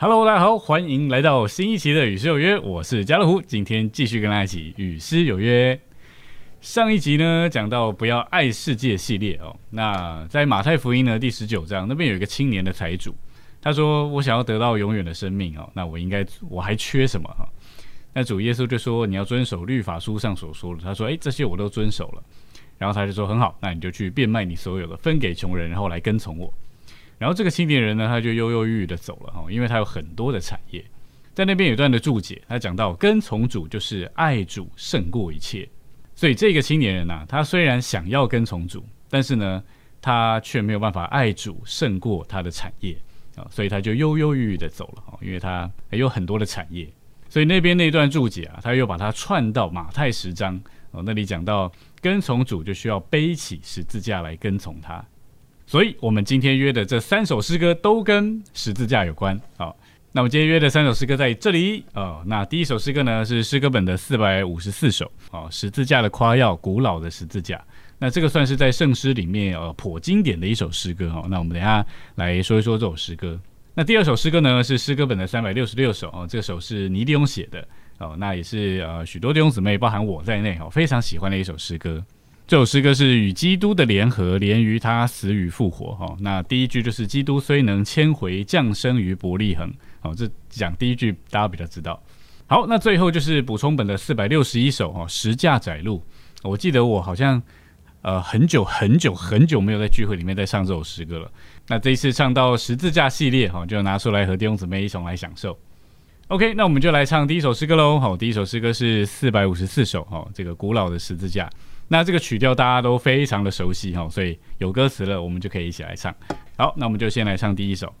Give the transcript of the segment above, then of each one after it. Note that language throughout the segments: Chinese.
Hello，大家好，欢迎来到新一期的《与诗有约》，我是家乐福，今天继续跟大家一起与诗有约。上一集呢讲到不要爱世界系列哦，那在马太福音呢第十九章那边有一个青年的财主，他说我想要得到永远的生命哦，那我应该我还缺什么哈？那主耶稣就说你要遵守律法书上所说的，他说诶，这些我都遵守了，然后他就说很好，那你就去变卖你所有的分给穷人，然后来跟从我。然后这个青年人呢，他就犹犹豫豫的走了哈，因为他有很多的产业。在那边有段的注解，他讲到跟从主就是爱主胜过一切。所以这个青年人呐，他虽然想要跟从主，但是呢，他却没有办法爱主胜过他的产业啊，所以他就犹犹豫豫的走了啊，因为他有很多的产业。所以那边那段注解啊，他又把它串到马太十章哦，那里讲到跟从主就需要背起十字架来跟从他。所以我们今天约的这三首诗歌都跟十字架有关好。那我们今天约的三首诗歌在这里哦。那第一首诗歌呢是诗歌本的四百五十四首哦，十字架的夸耀，古老的十字架。那这个算是在圣诗里面呃颇经典的一首诗歌哈。那我们等下来说一说这首诗歌。那第二首诗歌呢是诗歌本的三百六十六首哦，这首是尼迪翁写的哦，那也是呃许多弟兄姊妹包含我在内哦非常喜欢的一首诗歌。这首诗歌是与基督的联合，连于他死与复活哈。那第一句就是基督虽能迁回降生于伯利恒。好，这讲第一句大家比较知道。好，那最后就是补充本的四百六十一首哦，十架窄路。我记得我好像呃很久很久很久没有在聚会里面再唱这首诗歌了。那这一次唱到十字架系列哈，就拿出来和弟兄姊妹一同来享受。OK，那我们就来唱第一首诗歌喽。好，第一首诗歌是四百五十四首哈，这个古老的十字架。那这个曲调大家都非常的熟悉哈，所以有歌词了，我们就可以一起来唱。好，那我们就先来唱第一首。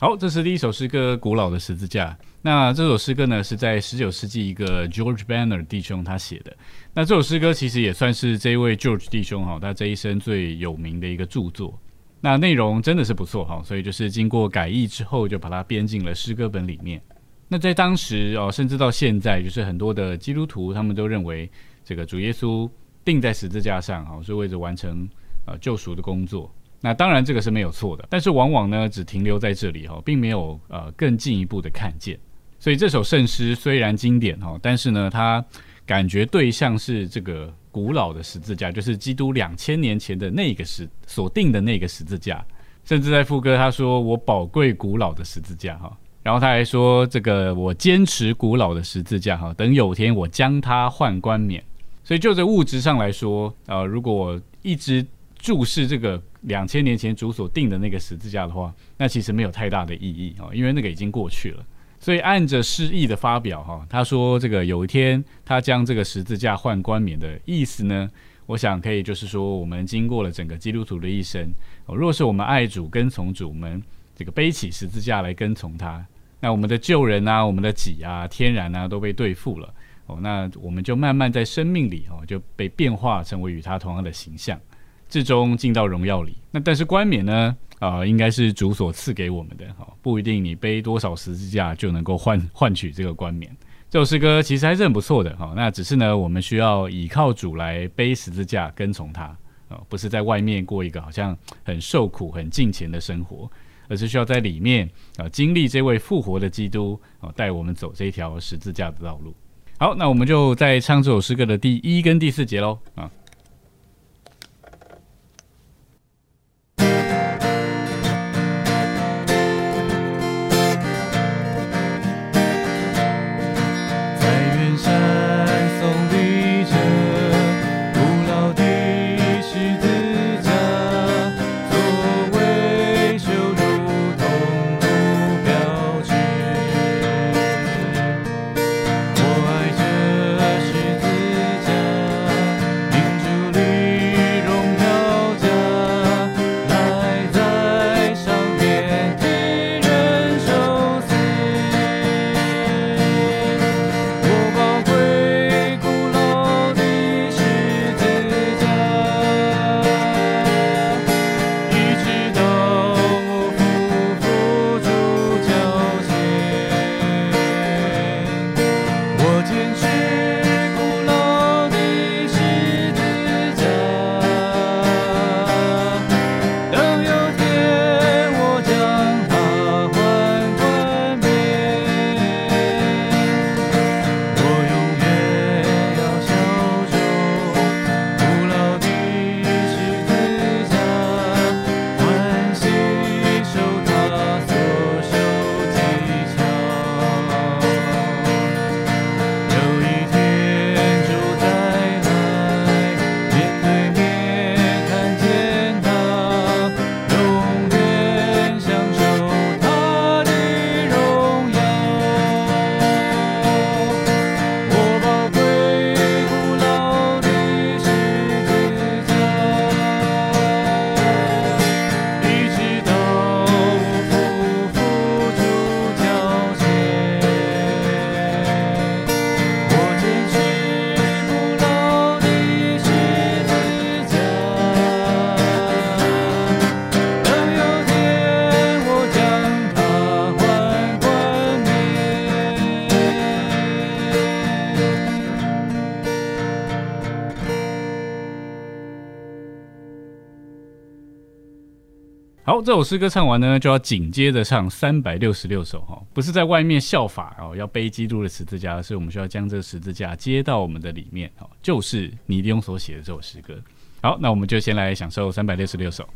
好，这是第一首诗歌《古老的十字架》。那这首诗歌呢，是在十九世纪一个 George Banner 弟兄他写的。那这首诗歌其实也算是这一位 George 弟兄哈，他这一生最有名的一个著作。那内容真的是不错哈，所以就是经过改译之后，就把它编进了诗歌本里面。那在当时哦，甚至到现在，就是很多的基督徒他们都认为，这个主耶稣钉在十字架上啊，是为了完成呃救赎的工作。那当然，这个是没有错的，但是往往呢，只停留在这里哈，并没有呃更进一步的看见。所以这首圣诗虽然经典哈，但是呢，它感觉对象是这个古老的十字架，就是基督两千年前的那个十所定的那个十字架。甚至在副歌他说：“我宝贵古老的十字架哈。”然后他还说：“这个我坚持古老的十字架哈，等有天我将它换冠冕。”所以就在物质上来说，呃，如果一直注视这个。两千年前主所定的那个十字架的话，那其实没有太大的意义啊，因为那个已经过去了。所以按着诗意的发表哈，他说这个有一天他将这个十字架换冠冕的意思呢，我想可以就是说，我们经过了整个基督徒的一生，若是我们爱主跟从主，我们这个背起十字架来跟从他，那我们的旧人啊，我们的己啊，天然啊都被对付了哦，那我们就慢慢在生命里哦就被变化成为与他同样的形象。至终进到荣耀里，那但是冠冕呢？啊，应该是主所赐给我们的，哈，不一定你背多少十字架就能够换换取这个冠冕。这首诗歌其实还是很不错的，哈。那只是呢，我们需要倚靠主来背十字架，跟从他，啊，不是在外面过一个好像很受苦、很尽钱的生活，而是需要在里面啊，经历这位复活的基督啊，带我们走这条十字架的道路。好，那我们就在唱这首诗歌的第一跟第四节喽，啊。这首诗歌唱完呢，就要紧接着唱三百六十六首哈，不是在外面效法哦，要背基督的十字架，所以我们需要将这个十字架接到我们的里面哦，就是尼利翁所写的这首诗歌。好，那我们就先来享受三百六十六首。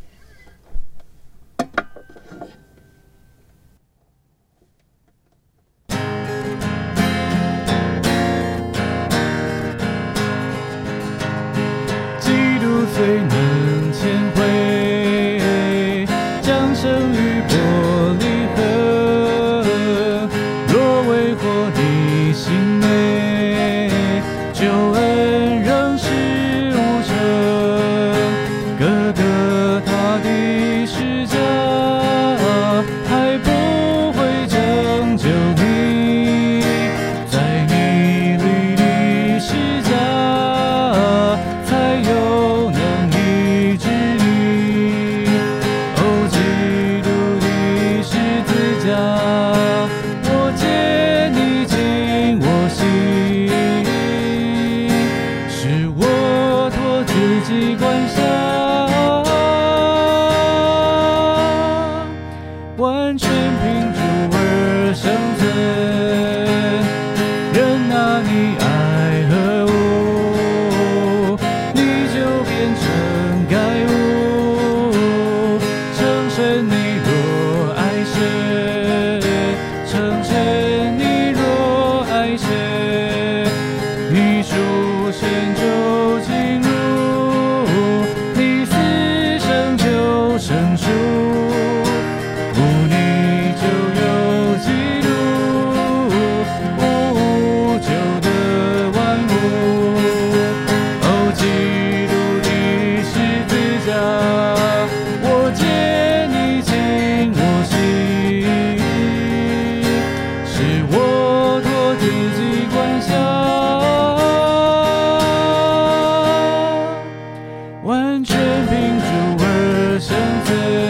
完全屏住而身体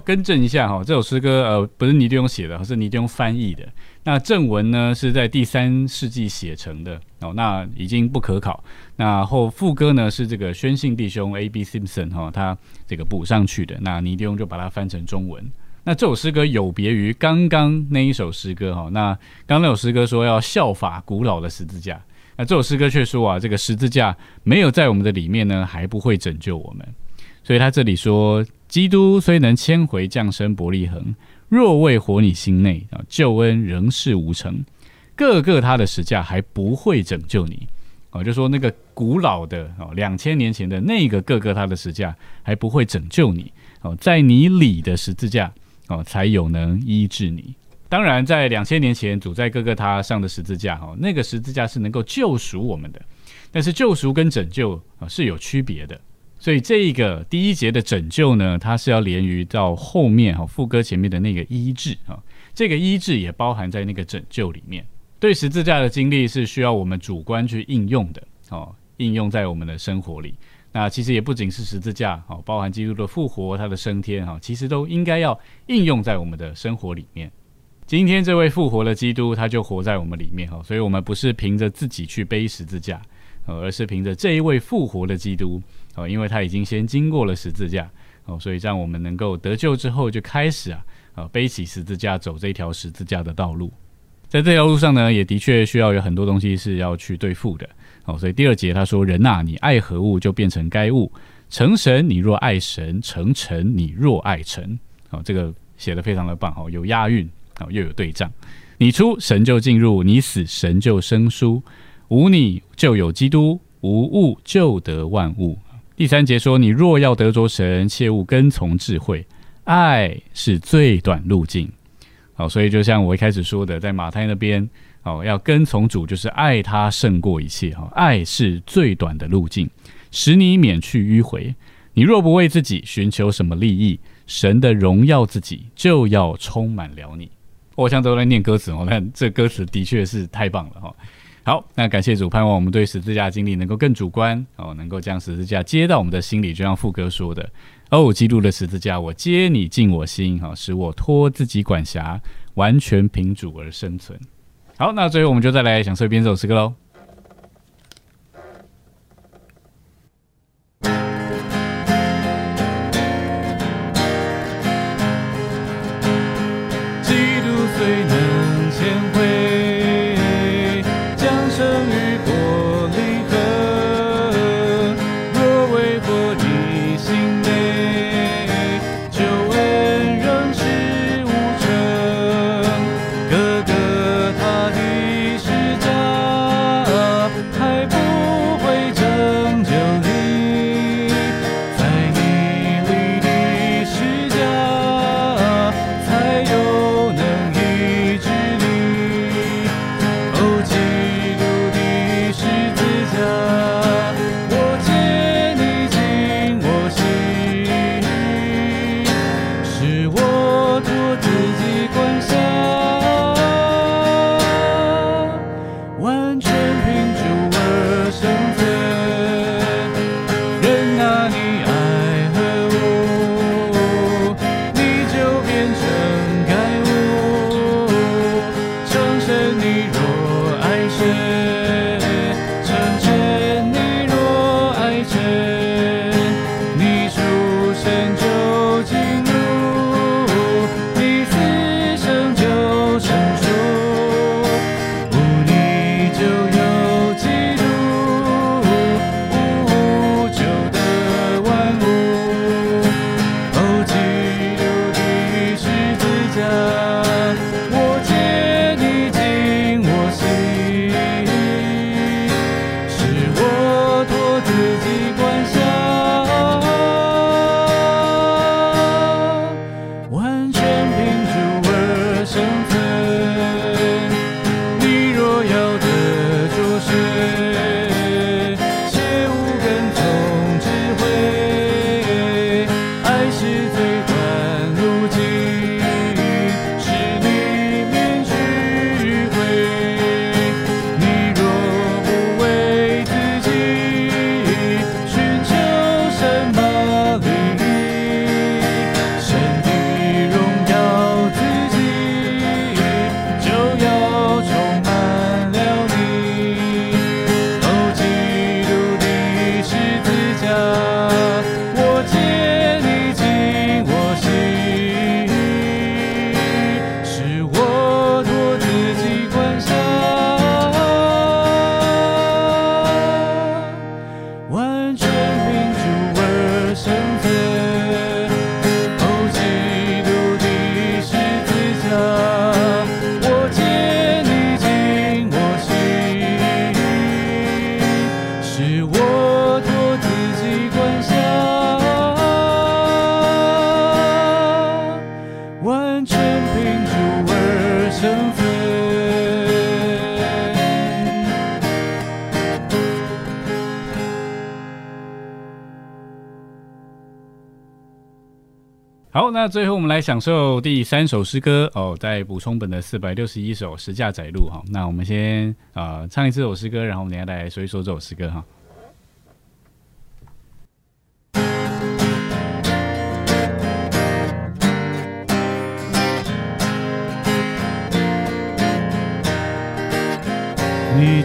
更正一下哈，这首诗歌呃不是尼迪翁写的，是尼迪翁翻译的。那正文呢是在第三世纪写成的哦，那已经不可考。那后副歌呢是这个宣信弟兄 A. B. Simpson 哈，他这个补上去的。那尼迪翁就把它翻成中文。那这首诗歌有别于刚刚那一首诗歌哈，那刚那首诗歌说要效法古老的十字架，那这首诗歌却说啊，这个十字架没有在我们的里面呢，还不会拯救我们。所以他这里说。基督虽能迁回降生伯利恒，若未活你心内啊，救恩仍是无成。各个他的石架还不会拯救你啊，就说那个古老的哦，两千年前的那个各个他的石架还不会拯救你哦，在你里的十字架哦，才有能医治你。当然，在两千年前主在各个他上的十字架哦，那个十字架是能够救赎我们的，但是救赎跟拯救啊是有区别的。所以这一个第一节的拯救呢，它是要连于到后面哈副歌前面的那个医治啊，这个医治也包含在那个拯救里面。对十字架的经历是需要我们主观去应用的哦，应用在我们的生活里。那其实也不仅是十字架哦，包含基督的复活、他的升天哈，其实都应该要应用在我们的生活里面。今天这位复活的基督，他就活在我们里面哈，所以我们不是凭着自己去背十字架，而是凭着这一位复活的基督。哦，因为他已经先经过了十字架，哦，所以让我们能够得救之后就开始啊，啊，背起十字架走这条十字架的道路。在这条路上呢，也的确需要有很多东西是要去对付的。哦，所以第二节他说：“人呐，你爱何物，就变成该物；成神，你若爱神；成神，你若爱神。”哦，这个写的非常的棒，哦，有押韵，哦，又有对仗。你出神就进入，你死神就生疏。无你就有基督，无物就得万物。第三节说：“你若要得着神，切勿跟从智慧，爱是最短路径。”好，所以就像我一开始说的，在马太那边，哦，要跟从主，就是爱他胜过一切。哈，爱是最短的路径，使你免去迂回。你若不为自己寻求什么利益，神的荣耀自己就要充满了你。我想都在念歌词哦，但这歌词的确是太棒了哈。好，那感谢主，盼望我们对十字架经历能够更主观哦，能够将十字架接到我们的心里，就像副歌说的：“哦，基督的十字架，我接你进我心，哈，使我脱自己管辖，完全凭主而生存。”好，那最后我们就再来享受一遍这首诗歌喽。完全民主而生。最后我们来享受第三首诗歌哦，在补充本的四百六十一首《十架载路》哈。那我们先啊唱一次首诗歌，然后我们等下来说一说这首诗歌哈。你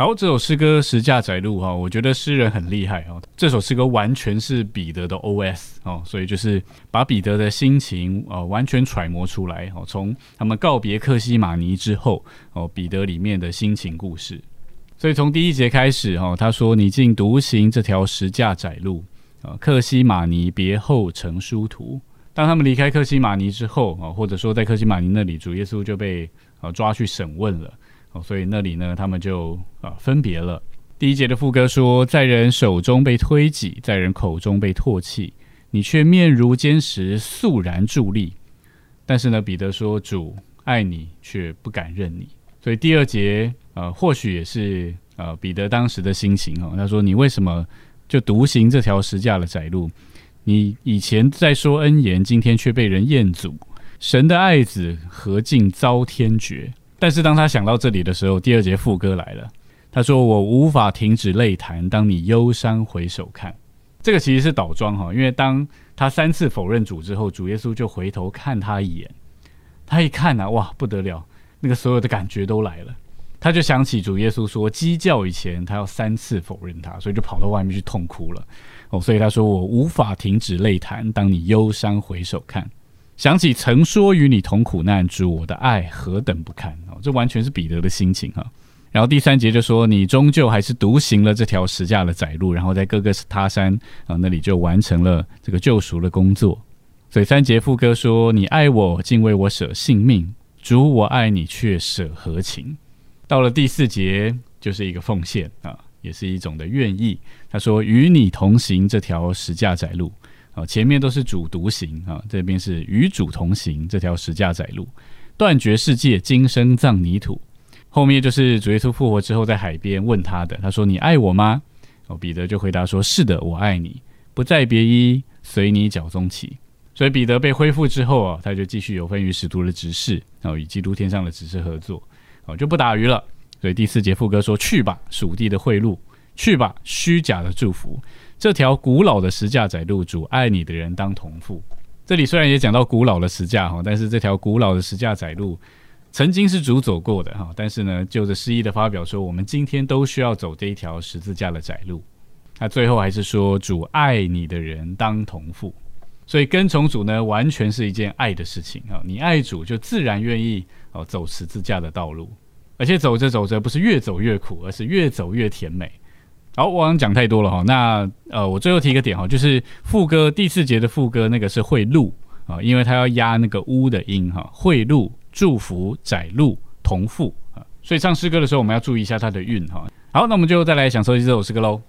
好，这首诗歌《十架窄路》哈，我觉得诗人很厉害哦。这首诗歌完全是彼得的 OS 哦，所以就是把彼得的心情哦完全揣摩出来哦。从他们告别克西马尼之后哦，彼得里面的心情故事。所以从第一节开始哈，他说：“你竟独行这条十架窄路啊，克西马尼别后成殊途。”当他们离开克西马尼之后啊，或者说在克西马尼那里，主耶稣就被啊抓去审问了。哦，所以那里呢，他们就啊分别了。第一节的副歌说，在人手中被推挤，在人口中被唾弃，你却面如坚石，肃然伫立。但是呢，彼得说，主爱你，却不敢认你。所以第二节，呃，或许也是呃彼得当时的心情哦。他说，你为什么就独行这条十架的窄路？你以前在说恩言，今天却被人厌阻。神的爱子何竟遭天绝？但是当他想到这里的时候，第二节副歌来了。他说：“我无法停止泪弹，当你忧伤回首看。”这个其实是倒装哈，因为当他三次否认主之后，主耶稣就回头看他一眼。他一看呢，哇，不得了，那个所有的感觉都来了。他就想起主耶稣说鸡叫以前，他要三次否认他，所以就跑到外面去痛哭了。哦，所以他说：“我无法停止泪弹，当你忧伤回首看。”想起曾说与你同苦难，主我的爱何等不堪哦！这完全是彼得的心情哈。然后第三节就说，你终究还是独行了这条十架的窄路，然后在各个他山啊那里就完成了这个救赎的工作。所以三节副歌说，你爱我，竟为我舍性命，主我爱你，却舍何情？到了第四节就是一个奉献啊，也是一种的愿意。他说，与你同行这条十架窄路。前面都是主独行啊，这边是与主同行这条十架窄路，断绝世界，今生葬泥土。后面就是主耶稣复活之后，在海边问他的，他说：“你爱我吗？”哦，彼得就回答说：“是的，我爱你，不再别依，随你脚踪起。”所以彼得被恢复之后啊，他就继续有分于使徒的执事，然后与基督天上的执事合作，哦，就不打鱼了。所以第四节副歌说：“去吧，属地的贿赂；去吧，虚假的祝福。”这条古老的十架窄路，主爱你的人当同父。这里虽然也讲到古老的十架哈，但是这条古老的十架窄路曾经是主走过的哈。但是呢，就着诗意的发表说，我们今天都需要走这一条十字架的窄路。那最后还是说，主爱你的人当同父。所以跟从主呢，完全是一件爱的事情啊。你爱主，就自然愿意哦走十字架的道路，而且走着走着，不是越走越苦，而是越走越甜美。好，我好像讲太多了哈。那呃，我最后提一个点哈，就是副歌第四节的副歌那个是会路啊，因为它要压那个乌的音哈。会路祝福窄路同父啊，所以唱诗歌的时候我们要注意一下它的韵哈。好，那我们就再来享受一这首诗歌喽。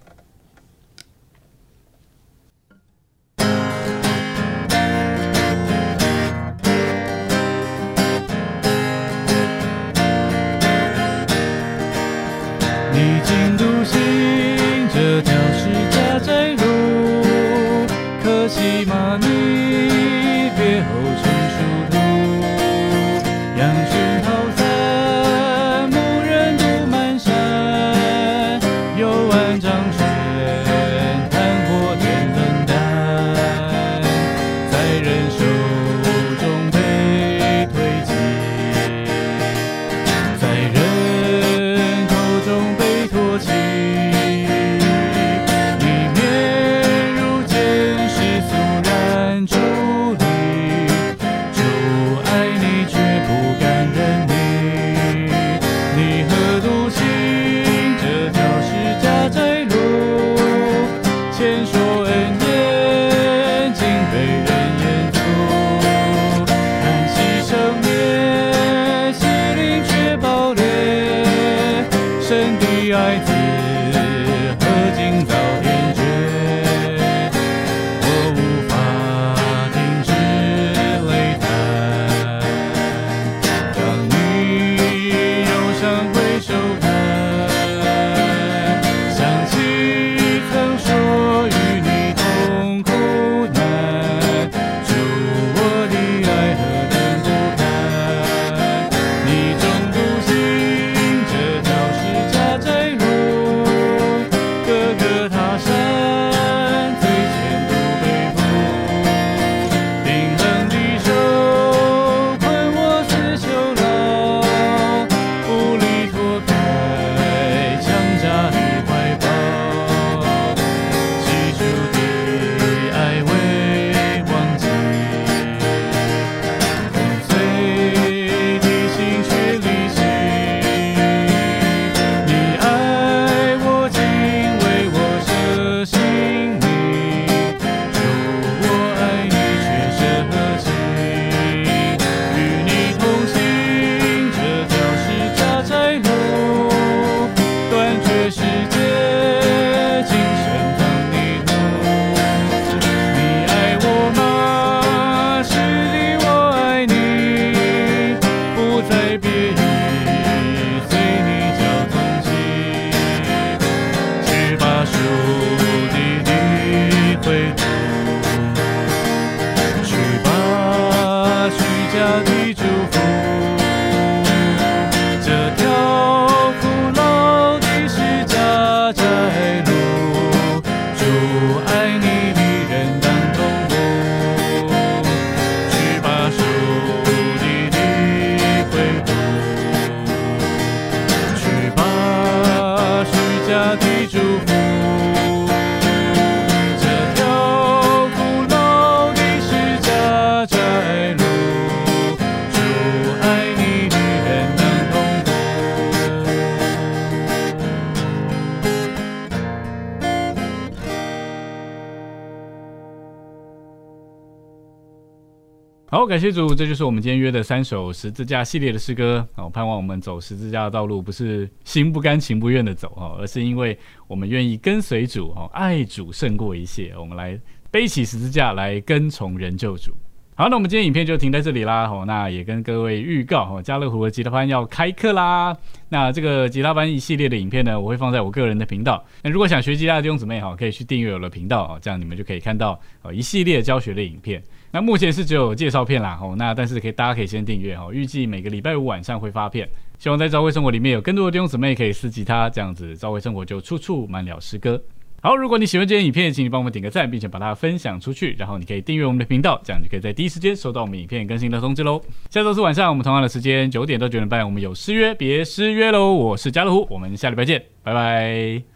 好，感谢主，这就是我们今天约的三首十字架系列的诗歌。好，盼望我们走十字架的道路，不是心不甘情不愿的走哦，而是因为我们愿意跟随主哦，爱主胜过一切。我们来背起十字架来跟从人救主。好，那我们今天影片就停在这里啦。哦，那也跟各位预告哦，家乐福的吉他班要开课啦。那这个吉他班一系列的影片呢，我会放在我个人的频道。那如果想学吉他的弟兄姊妹哈，可以去订阅我的频道哦，这样你们就可以看到呃一系列教学的影片。那目前是只有介绍片啦，哦，那但是可以大家可以先订阅哦，预计每个礼拜五晚上会发片。希望在朝会生活里面有更多的弟兄姊妹可以撕吉他，这样子朝会生活就处处满了诗歌。好，如果你喜欢这些影片，请你帮我们点个赞，并且把它分享出去，然后你可以订阅我们的频道，这样就可以在第一时间收到我们影片更新的通知喽。下周四晚上我们同样的时间九点到九点半，我们有失约，别失约喽。我是家乐福，我们下礼拜见，拜拜。